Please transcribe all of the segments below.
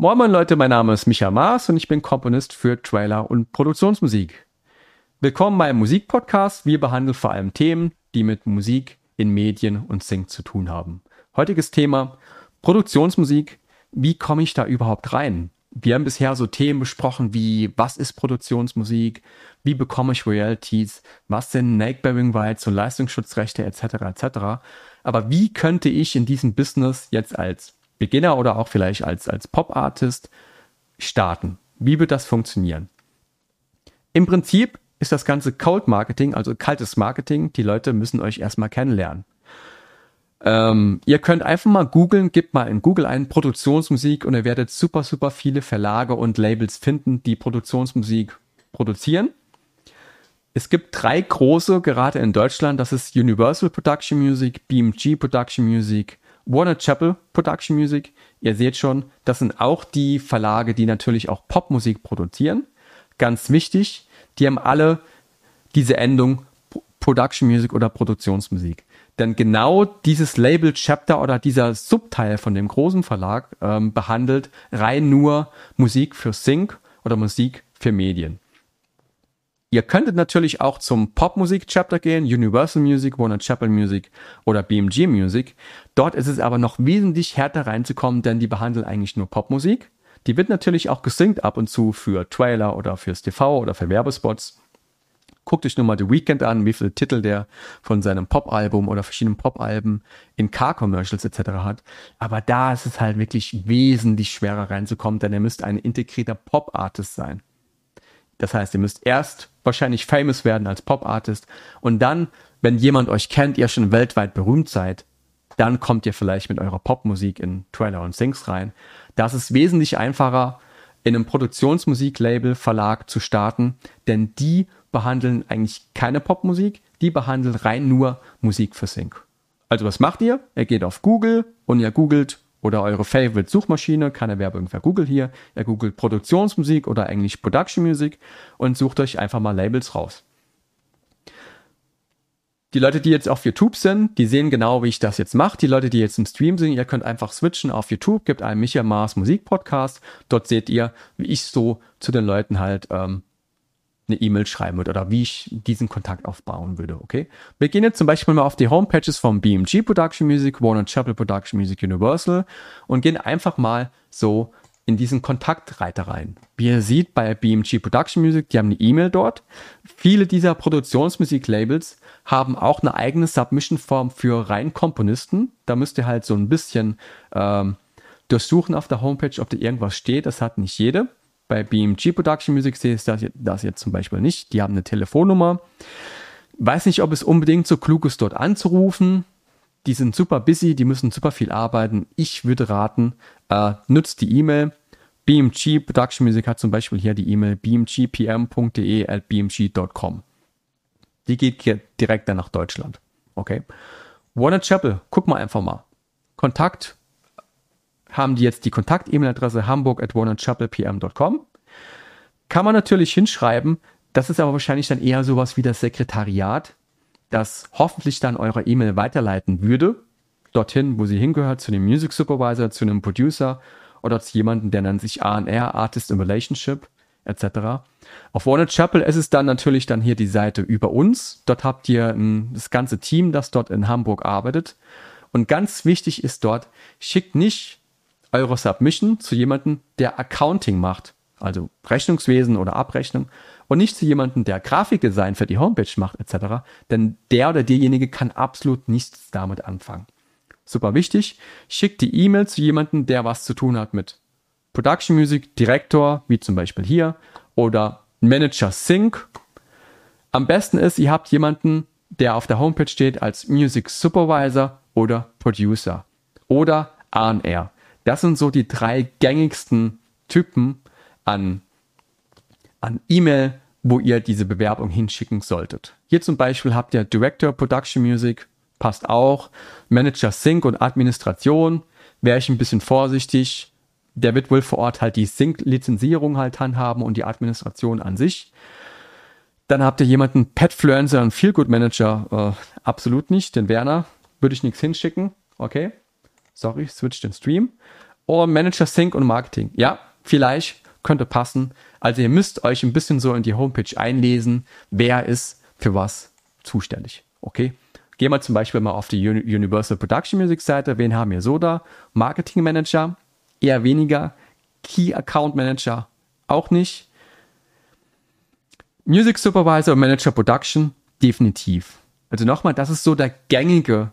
Moin moin Leute, mein Name ist Micha Maas und ich bin Komponist für Trailer und Produktionsmusik. Willkommen beim Musikpodcast. Wir behandeln vor allem Themen, die mit Musik in Medien und Sync zu tun haben. Heutiges Thema Produktionsmusik. Wie komme ich da überhaupt rein? Wir haben bisher so Themen besprochen wie, was ist Produktionsmusik? Wie bekomme ich Royalties? Was sind Neighboring Rights und Leistungsschutzrechte etc. etc. Aber wie könnte ich in diesem Business jetzt als Beginner oder auch vielleicht als, als Pop-Artist starten? Wie wird das funktionieren? Im Prinzip ist das ganze Cold Marketing, also kaltes Marketing. Die Leute müssen euch erstmal kennenlernen. Ähm, ihr könnt einfach mal googeln, gebt mal in Google ein Produktionsmusik und ihr werdet super, super viele Verlage und Labels finden, die Produktionsmusik produzieren. Es gibt drei große, gerade in Deutschland. Das ist Universal Production Music, BMG Production Music Warner Chapel Production Music. Ihr seht schon, das sind auch die Verlage, die natürlich auch Popmusik produzieren. Ganz wichtig, die haben alle diese Endung Production Music oder Produktionsmusik. Denn genau dieses Label Chapter oder dieser Subteil von dem großen Verlag ähm, behandelt rein nur Musik für Sync oder Musik für Medien. Ihr könntet natürlich auch zum Popmusik-Chapter gehen, Universal Music, Warner Chapel Music oder BMG Music. Dort ist es aber noch wesentlich härter reinzukommen, denn die behandeln eigentlich nur Popmusik. Die wird natürlich auch gesynkt ab und zu für Trailer oder fürs TV oder für Werbespots. Guckt euch nur mal The Weekend an, wie viele Titel der von seinem Pop-Album oder verschiedenen Pop-Alben in Car-Commercials etc. hat. Aber da ist es halt wirklich wesentlich schwerer reinzukommen, denn er müsste ein integrierter Pop-Artist sein. Das heißt, ihr müsst erst wahrscheinlich famous werden als Pop-Artist und dann, wenn jemand euch kennt, ihr schon weltweit berühmt seid, dann kommt ihr vielleicht mit eurer Popmusik in Trailer und Sings rein. Das ist wesentlich einfacher, in einem Produktionsmusiklabel Verlag zu starten, denn die behandeln eigentlich keine Popmusik, die behandeln rein nur Musik für Sync. Also was macht ihr? Ihr geht auf Google und ihr googelt oder eure Favorite Suchmaschine, keine Werbung für Google hier. Ihr googelt Produktionsmusik oder Englisch Production Music und sucht euch einfach mal Labels raus. Die Leute, die jetzt auf YouTube sind, die sehen genau, wie ich das jetzt mache. Die Leute, die jetzt im Stream sind, ihr könnt einfach switchen auf YouTube, gibt einen Micha Mars Musik Podcast. Dort seht ihr, wie ich so zu den Leuten halt ähm, eine E-Mail schreiben würde oder wie ich diesen Kontakt aufbauen würde, okay? Wir gehen jetzt zum Beispiel mal auf die Homepages von BMG Production Music, Warner Chapel Production Music Universal und gehen einfach mal so in diesen Kontaktreiter rein. Wie ihr seht bei BMG Production Music, die haben eine E-Mail dort. Viele dieser Produktionsmusik-Labels haben auch eine eigene Submission-Form für rein Komponisten. Da müsst ihr halt so ein bisschen ähm, durchsuchen auf der Homepage, ob da irgendwas steht. Das hat nicht jede. Bei BMG Production Music sehe ich das, das jetzt zum Beispiel nicht. Die haben eine Telefonnummer. Weiß nicht, ob es unbedingt so klug ist, dort anzurufen. Die sind super busy, die müssen super viel arbeiten. Ich würde raten, äh, nutzt die E-Mail. BMG Production Music hat zum Beispiel hier die E-Mail bmgpm.de at bmg.com. Die geht hier direkt dann nach Deutschland. Okay. Warner Chapel, guck mal einfach mal. Kontakt haben die jetzt die Kontakt-E-Mail-Adresse hamburg at warnerchapelpm.com. Kann man natürlich hinschreiben, das ist aber wahrscheinlich dann eher sowas wie das Sekretariat, das hoffentlich dann eure E-Mail weiterleiten würde, dorthin, wo sie hingehört, zu dem Music Supervisor, zu einem Producer oder zu jemandem, der nennt sich AR, Artist in Relationship, etc. Auf Warner Chapel ist es dann natürlich dann hier die Seite über uns. Dort habt ihr ein, das ganze Team, das dort in Hamburg arbeitet. Und ganz wichtig ist dort, schickt nicht eure Submission zu jemandem, der Accounting macht, also Rechnungswesen oder Abrechnung, und nicht zu jemandem, der Grafikdesign für die Homepage macht, etc. Denn der oder diejenige kann absolut nichts damit anfangen. Super wichtig, schickt die E-Mail zu jemandem, der was zu tun hat mit Production Music, Direktor, wie zum Beispiel hier, oder Manager Sync. Am besten ist, ihr habt jemanden, der auf der Homepage steht als Music Supervisor oder Producer oder A&R. Das sind so die drei gängigsten Typen an, an E-Mail, wo ihr diese Bewerbung hinschicken solltet. Hier zum Beispiel habt ihr Director Production Music, passt auch. Manager Sync und Administration, wäre ich ein bisschen vorsichtig. Der wird wohl vor Ort halt die Sync-Lizenzierung halt handhaben und die Administration an sich. Dann habt ihr jemanden, Petfluencer und Feelgood Manager, äh, absolut nicht, den Werner würde ich nichts hinschicken. Okay, sorry, switch den Stream. Oh, Manager Sync und Marketing. Ja, vielleicht könnte passen. Also ihr müsst euch ein bisschen so in die Homepage einlesen, wer ist für was zuständig. Okay? Gehen wir zum Beispiel mal auf die Universal Production Music Seite. Wen haben wir so da? Marketing Manager, eher weniger. Key Account Manager, auch nicht. Music Supervisor Manager Production, definitiv. Also nochmal, das ist so der gängige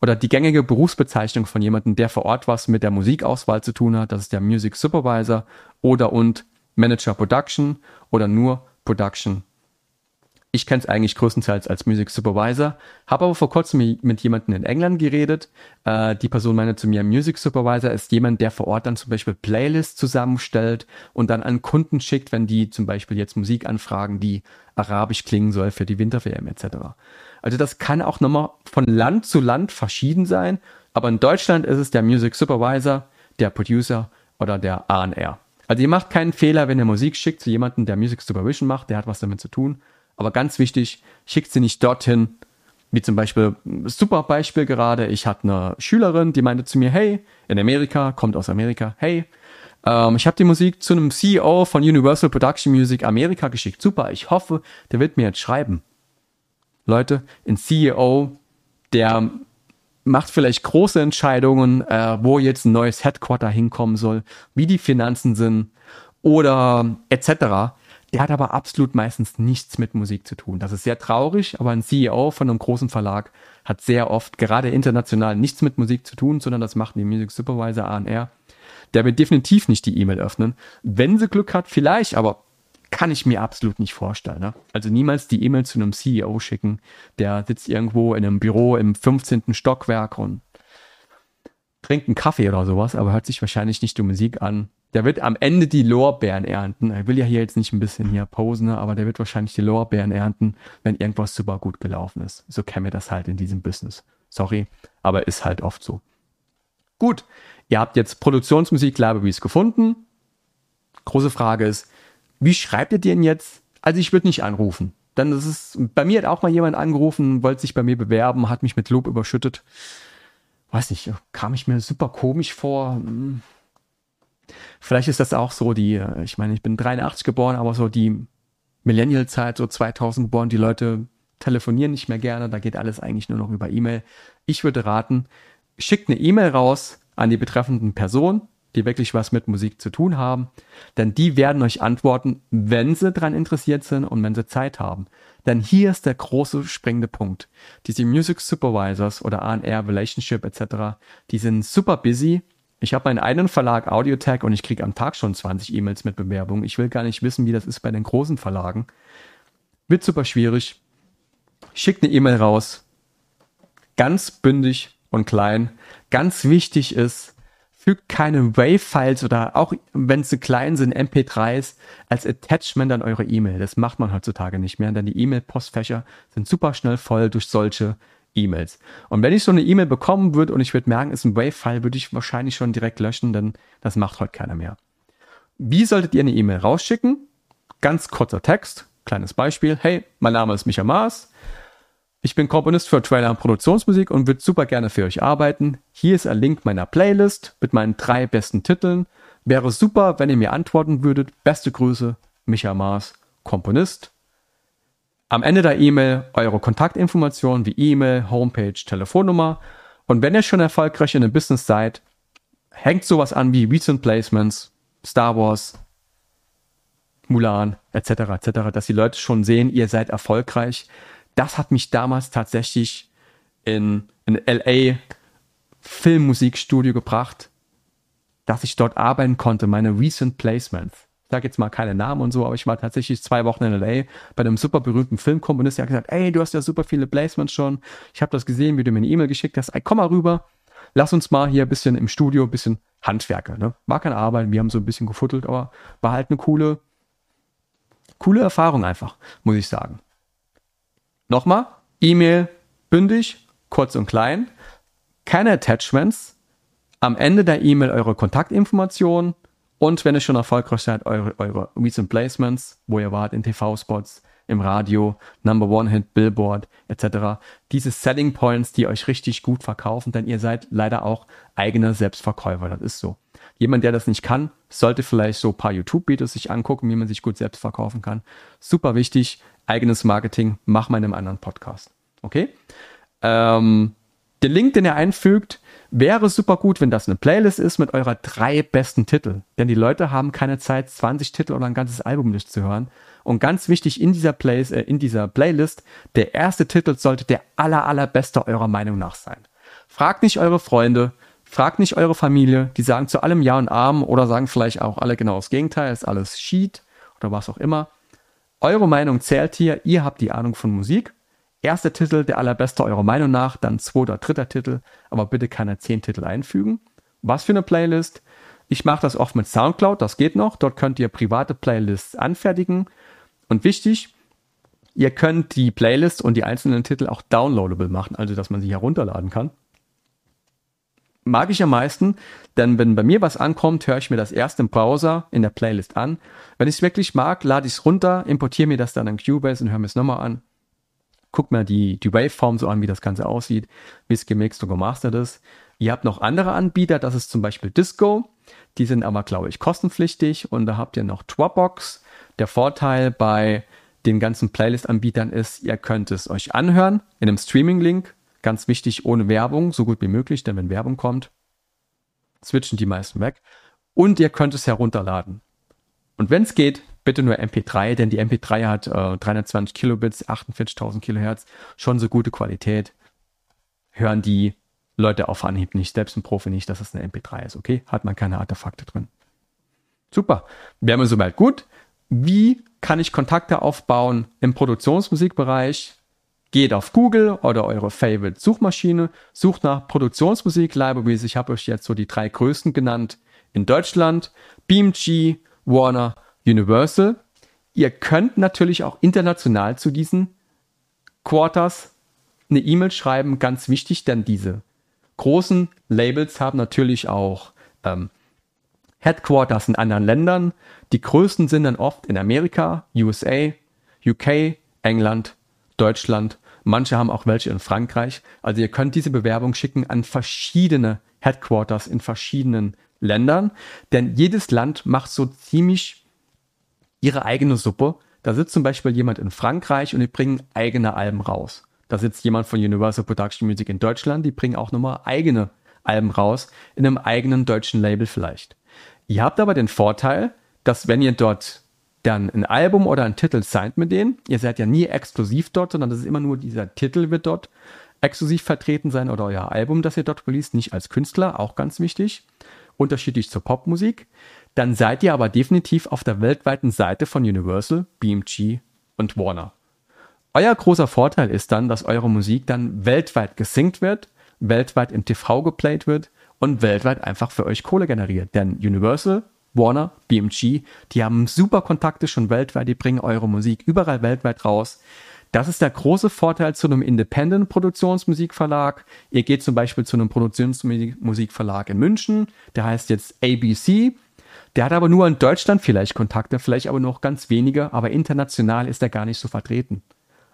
oder die gängige Berufsbezeichnung von jemandem, der vor Ort was mit der Musikauswahl zu tun hat. Das ist der Music Supervisor oder und Manager Production oder nur Production ich kenne es eigentlich größtenteils als Music Supervisor, habe aber vor kurzem mit jemandem in England geredet. Äh, die Person meinte zu mir, Music Supervisor ist jemand, der vor Ort dann zum Beispiel Playlists zusammenstellt und dann an Kunden schickt, wenn die zum Beispiel jetzt Musik anfragen, die arabisch klingen soll für die Winter-WM etc. Also das kann auch nochmal von Land zu Land verschieden sein, aber in Deutschland ist es der Music Supervisor, der Producer oder der A&R. Also ihr macht keinen Fehler, wenn ihr Musik schickt zu jemandem, der Music Supervision macht, der hat was damit zu tun aber ganz wichtig, schickt sie nicht dorthin, wie zum Beispiel, super Beispiel gerade, ich hatte eine Schülerin, die meinte zu mir, hey, in Amerika, kommt aus Amerika, hey, ähm, ich habe die Musik zu einem CEO von Universal Production Music Amerika geschickt. Super, ich hoffe, der wird mir jetzt schreiben. Leute, ein CEO, der macht vielleicht große Entscheidungen, äh, wo jetzt ein neues Headquarter hinkommen soll, wie die Finanzen sind oder etc. Der hat aber absolut meistens nichts mit Musik zu tun. Das ist sehr traurig, aber ein CEO von einem großen Verlag hat sehr oft, gerade international, nichts mit Musik zu tun, sondern das macht die Music Supervisor ANR. Der wird definitiv nicht die E-Mail öffnen. Wenn sie Glück hat, vielleicht, aber kann ich mir absolut nicht vorstellen. Ne? Also niemals die E-Mail zu einem CEO schicken, der sitzt irgendwo in einem Büro im 15. Stockwerk und trinkt einen Kaffee oder sowas, aber hört sich wahrscheinlich nicht die Musik an, der wird am Ende die Lorbeeren ernten. Er will ja hier jetzt nicht ein bisschen hier posen, ne, aber der wird wahrscheinlich die Lorbeeren ernten, wenn irgendwas super gut gelaufen ist. So kennen wir das halt in diesem Business. Sorry, aber ist halt oft so. Gut, ihr habt jetzt Produktionsmusik Libraries gefunden. Große Frage ist, wie schreibt ihr den jetzt? Also ich würde nicht anrufen. Dann ist es, bei mir hat auch mal jemand angerufen, wollte sich bei mir bewerben, hat mich mit Lob überschüttet. Weiß nicht, kam ich mir super komisch vor. Hm Vielleicht ist das auch so die, äh, ich meine, ich bin 83 geboren, aber so die Millennial-Zeit, so 2000 geboren, die Leute telefonieren nicht mehr gerne, da geht alles eigentlich nur noch über E-Mail. Ich würde raten, schickt eine E-Mail raus an die betreffenden Person, die wirklich was mit Musik zu tun haben, denn die werden euch antworten, wenn sie daran interessiert sind und wenn sie Zeit haben. Denn hier ist der große springende Punkt. Diese Music Supervisors oder A&R Relationship etc., die sind super busy ich habe meinen eigenen Verlag Audiotech und ich kriege am Tag schon 20 E-Mails mit Bewerbungen. Ich will gar nicht wissen, wie das ist bei den großen Verlagen. Wird super schwierig. Schickt eine E-Mail raus. Ganz bündig und klein. Ganz wichtig ist, fügt keine Wave-Files oder auch wenn sie klein sind, MP3s als Attachment an eure E-Mail. Das macht man heutzutage nicht mehr, denn die E-Mail-Postfächer sind super schnell voll durch solche E-Mails. Und wenn ich so eine E-Mail bekommen würde und ich würde merken, ist ein Wave-File, würde ich wahrscheinlich schon direkt löschen, denn das macht heute keiner mehr. Wie solltet ihr eine E-Mail rausschicken? Ganz kurzer Text, kleines Beispiel. Hey, mein Name ist Micha Maas. Ich bin Komponist für Trailer und Produktionsmusik und würde super gerne für euch arbeiten. Hier ist ein Link meiner Playlist mit meinen drei besten Titeln. Wäre super, wenn ihr mir antworten würdet. Beste Grüße, Micha Maas, Komponist, am Ende der E-Mail eure Kontaktinformationen wie E-Mail, Homepage, Telefonnummer. Und wenn ihr schon erfolgreich in einem Business seid, hängt sowas an wie Recent Placements, Star Wars, Mulan, etc., etc., dass die Leute schon sehen, ihr seid erfolgreich. Das hat mich damals tatsächlich in, in LA Filmmusikstudio gebracht, dass ich dort arbeiten konnte, meine Recent Placements sage jetzt mal keine Namen und so, aber ich war tatsächlich zwei Wochen in LA bei einem super berühmten Filmkomponist, der hat gesagt, ey, du hast ja super viele Placements schon. Ich habe das gesehen, wie du mir eine E-Mail geschickt hast. Ey, komm mal rüber. Lass uns mal hier ein bisschen im Studio, ein bisschen Handwerker. Ne? War keine Arbeit, wir haben so ein bisschen gefuttelt, aber war halt eine coole, coole Erfahrung einfach, muss ich sagen. Nochmal, E-Mail bündig, kurz und klein, keine Attachments. Am Ende der E-Mail eure Kontaktinformationen, und wenn ihr schon erfolgreich seid, eure, eure Recent Placements, wo ihr wart in TV-Spots, im Radio, Number One Hit, Billboard etc. Diese Selling Points, die euch richtig gut verkaufen, denn ihr seid leider auch eigene Selbstverkäufer. Das ist so. Jemand, der das nicht kann, sollte vielleicht so ein paar YouTube-Videos sich angucken, wie man sich gut selbst verkaufen kann. Super wichtig, eigenes Marketing, mach mal in einem anderen Podcast. Okay? Ähm, den Link, den ihr einfügt, wäre super gut, wenn das eine Playlist ist mit eurer drei besten Titel. Denn die Leute haben keine Zeit, 20 Titel oder ein ganzes Album durchzuhören. Und ganz wichtig in dieser, Play äh, in dieser Playlist, der erste Titel sollte der aller, allerbeste eurer Meinung nach sein. Fragt nicht eure Freunde, fragt nicht eure Familie, die sagen zu allem Ja und Arm oder sagen vielleicht auch alle genau das Gegenteil, ist alles Sheet oder was auch immer. Eure Meinung zählt hier, ihr habt die Ahnung von Musik. Erster Titel, der allerbeste eurer Meinung nach, dann zweiter, dritter Titel, aber bitte keine zehn Titel einfügen. Was für eine Playlist? Ich mache das oft mit Soundcloud, das geht noch. Dort könnt ihr private Playlists anfertigen. Und wichtig, ihr könnt die Playlist und die einzelnen Titel auch downloadable machen, also dass man sie herunterladen kann. Mag ich am meisten, denn wenn bei mir was ankommt, höre ich mir das erst im Browser in der Playlist an. Wenn ich es wirklich mag, lade ich es runter, importiere mir das dann in Cubase und höre mir es nochmal an. Guck mir die, die Waveform so an, wie das Ganze aussieht, wie es gemixt und gemastert ist. Ihr habt noch andere Anbieter, das ist zum Beispiel Disco. Die sind aber, glaube ich, kostenpflichtig. Und da habt ihr noch Dropbox. Der Vorteil bei den ganzen Playlist-Anbietern ist, ihr könnt es euch anhören in einem Streaming-Link. Ganz wichtig, ohne Werbung, so gut wie möglich, denn wenn Werbung kommt, switchen die meisten weg. Und ihr könnt es herunterladen. Und wenn es geht, bitte nur MP3, denn die MP3 hat äh, 320 Kilobits, 48.000 Kilohertz, schon so gute Qualität. Hören die Leute auf Anhieb nicht, selbst ein Profi nicht, dass es eine MP3 ist, okay? Hat man keine Artefakte drin. Super. Wären wir soweit gut. Wie kann ich Kontakte aufbauen im Produktionsmusikbereich? Geht auf Google oder eure Favorite Suchmaschine, sucht nach Produktionsmusik Libraries. Ich habe euch jetzt so die drei größten genannt in Deutschland. BeamG, Warner, Universal. Ihr könnt natürlich auch international zu diesen Quarters eine E-Mail schreiben, ganz wichtig, denn diese großen Labels haben natürlich auch ähm, Headquarters in anderen Ländern. Die größten sind dann oft in Amerika, USA, UK, England, Deutschland. Manche haben auch welche in Frankreich. Also ihr könnt diese Bewerbung schicken an verschiedene Headquarters in verschiedenen Ländern, denn jedes Land macht so ziemlich ihre eigene Suppe. Da sitzt zum Beispiel jemand in Frankreich und die bringen eigene Alben raus. Da sitzt jemand von Universal Production Music in Deutschland, die bringen auch nochmal eigene Alben raus, in einem eigenen deutschen Label vielleicht. Ihr habt aber den Vorteil, dass wenn ihr dort dann ein Album oder ein Titel signed mit denen, ihr seid ja nie exklusiv dort, sondern das ist immer nur dieser Titel wird dort exklusiv vertreten sein oder euer Album, das ihr dort released, nicht als Künstler, auch ganz wichtig, unterschiedlich zur Popmusik. Dann seid ihr aber definitiv auf der weltweiten Seite von Universal, BMG und Warner. Euer großer Vorteil ist dann, dass eure Musik dann weltweit gesinkt wird, weltweit im TV geplayt wird und weltweit einfach für euch Kohle generiert. Denn Universal, Warner, BMG, die haben super Kontakte schon weltweit, die bringen eure Musik überall weltweit raus. Das ist der große Vorteil zu einem Independent-Produktionsmusikverlag. Ihr geht zum Beispiel zu einem Produktionsmusikverlag in München, der heißt jetzt ABC. Der hat aber nur in Deutschland vielleicht Kontakte, vielleicht aber noch ganz wenige, aber international ist er gar nicht so vertreten.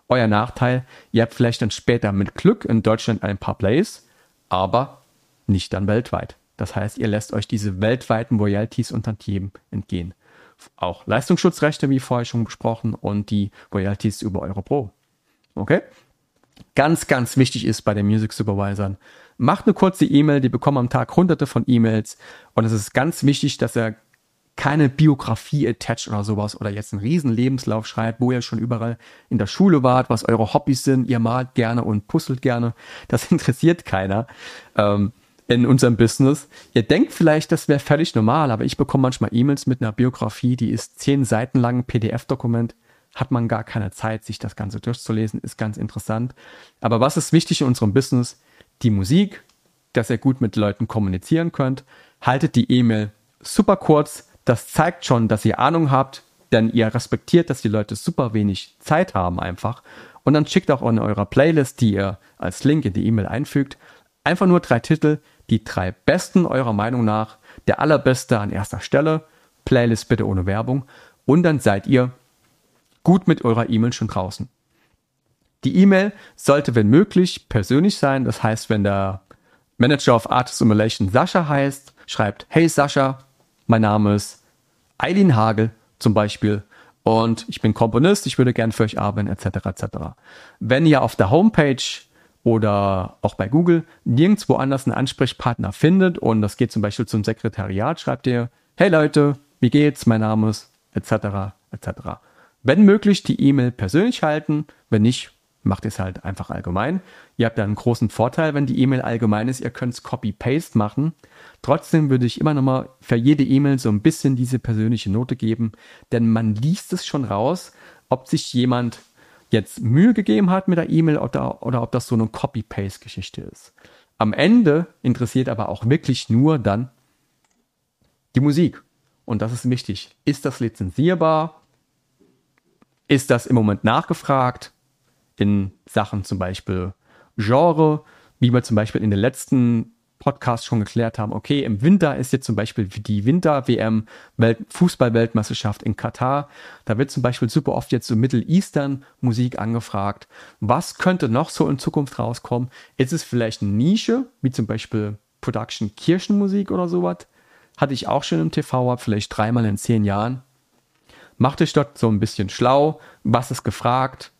Euer Nachteil, ihr habt vielleicht dann später mit Glück in Deutschland ein paar Plays, aber nicht dann weltweit. Das heißt, ihr lässt euch diese weltweiten Royalties und Tantiemen entgehen. Auch Leistungsschutzrechte, wie vorher schon besprochen, und die Royalties über Euro Pro. Okay? Ganz, ganz wichtig ist bei den Music Supervisern, macht eine kurze E-Mail, die bekommen am Tag hunderte von E-Mails und es ist ganz wichtig, dass er keine Biografie attached oder sowas oder jetzt einen riesen Lebenslauf schreibt, wo ihr schon überall in der Schule wart, was eure Hobbys sind, ihr malt gerne und puzzelt gerne. Das interessiert keiner. Ähm, in unserem Business. Ihr denkt vielleicht, das wäre völlig normal, aber ich bekomme manchmal E-Mails mit einer Biografie, die ist zehn Seiten lang, PDF-Dokument. Hat man gar keine Zeit, sich das Ganze durchzulesen, ist ganz interessant. Aber was ist wichtig in unserem Business? Die Musik, dass ihr gut mit Leuten kommunizieren könnt. Haltet die E-Mail super kurz. Das zeigt schon, dass ihr Ahnung habt, denn ihr respektiert, dass die Leute super wenig Zeit haben einfach. Und dann schickt auch in eurer Playlist, die ihr als Link in die E-Mail einfügt, einfach nur drei Titel, die drei besten eurer Meinung nach, der allerbeste an erster Stelle, Playlist bitte ohne Werbung und dann seid ihr gut mit eurer E-Mail schon draußen. Die E-Mail sollte, wenn möglich, persönlich sein. Das heißt, wenn der Manager of Art Simulation Sascha heißt, schreibt, hey Sascha, mein Name ist Eileen Hagel zum Beispiel und ich bin Komponist, ich würde gern für euch arbeiten, etc. etc. Wenn ihr auf der Homepage oder auch bei Google nirgendwo anders einen Ansprechpartner findet und das geht zum Beispiel zum Sekretariat, schreibt ihr, hey Leute, wie geht's, mein Name ist, etc. etc. Wenn möglich, die E-Mail persönlich halten, wenn nicht, macht es halt einfach allgemein. Ihr habt da einen großen Vorteil, wenn die E-Mail allgemein ist, ihr könnt es Copy-Paste machen. Trotzdem würde ich immer nochmal für jede E-Mail so ein bisschen diese persönliche Note geben, denn man liest es schon raus, ob sich jemand jetzt Mühe gegeben hat mit der E-Mail oder, oder ob das so eine Copy-Paste-Geschichte ist. Am Ende interessiert aber auch wirklich nur dann die Musik. Und das ist wichtig. Ist das lizenzierbar? Ist das im Moment nachgefragt? In Sachen zum Beispiel Genre, wie wir zum Beispiel in den letzten Podcast schon geklärt haben, okay, im Winter ist jetzt zum Beispiel die Winter-WM Fußball-Weltmeisterschaft in Katar. Da wird zum Beispiel super oft jetzt so Middle Eastern Musik angefragt. Was könnte noch so in Zukunft rauskommen? Ist es vielleicht eine Nische, wie zum Beispiel Production Kirchenmusik oder sowas? Hatte ich auch schon im TV, vielleicht dreimal in zehn Jahren. Macht euch dort so ein bisschen schlau. Was ist gefragt?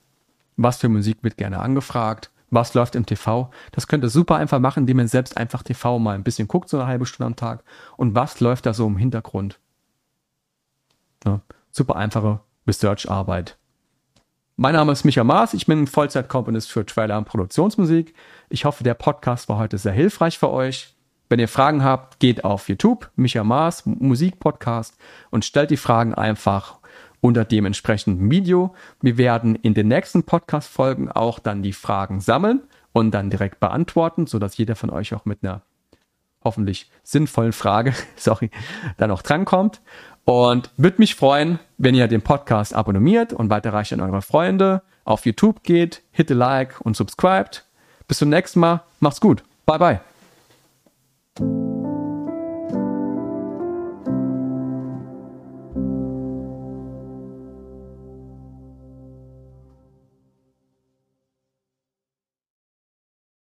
Was für Musik wird gerne angefragt? Was läuft im TV. Das könnt ihr super einfach machen, indem ihr selbst einfach TV mal ein bisschen guckt, so eine halbe Stunde am Tag. Und was läuft da so im Hintergrund? Ja, super einfache Research-Arbeit. Mein Name ist Micha Maas, ich bin Vollzeit-Komponist für Trailer und Produktionsmusik. Ich hoffe, der Podcast war heute sehr hilfreich für euch. Wenn ihr Fragen habt, geht auf YouTube, Micha Maas, Musikpodcast und stellt die Fragen einfach unter dem entsprechenden Video. Wir werden in den nächsten Podcast-Folgen auch dann die Fragen sammeln und dann direkt beantworten, sodass jeder von euch auch mit einer hoffentlich sinnvollen Frage, sorry, dann auch drankommt. Und würde mich freuen, wenn ihr den Podcast abonniert und weiterreicht an eure Freunde, auf YouTube geht, hit a like und subscribed. Bis zum nächsten Mal. Macht's gut. Bye bye.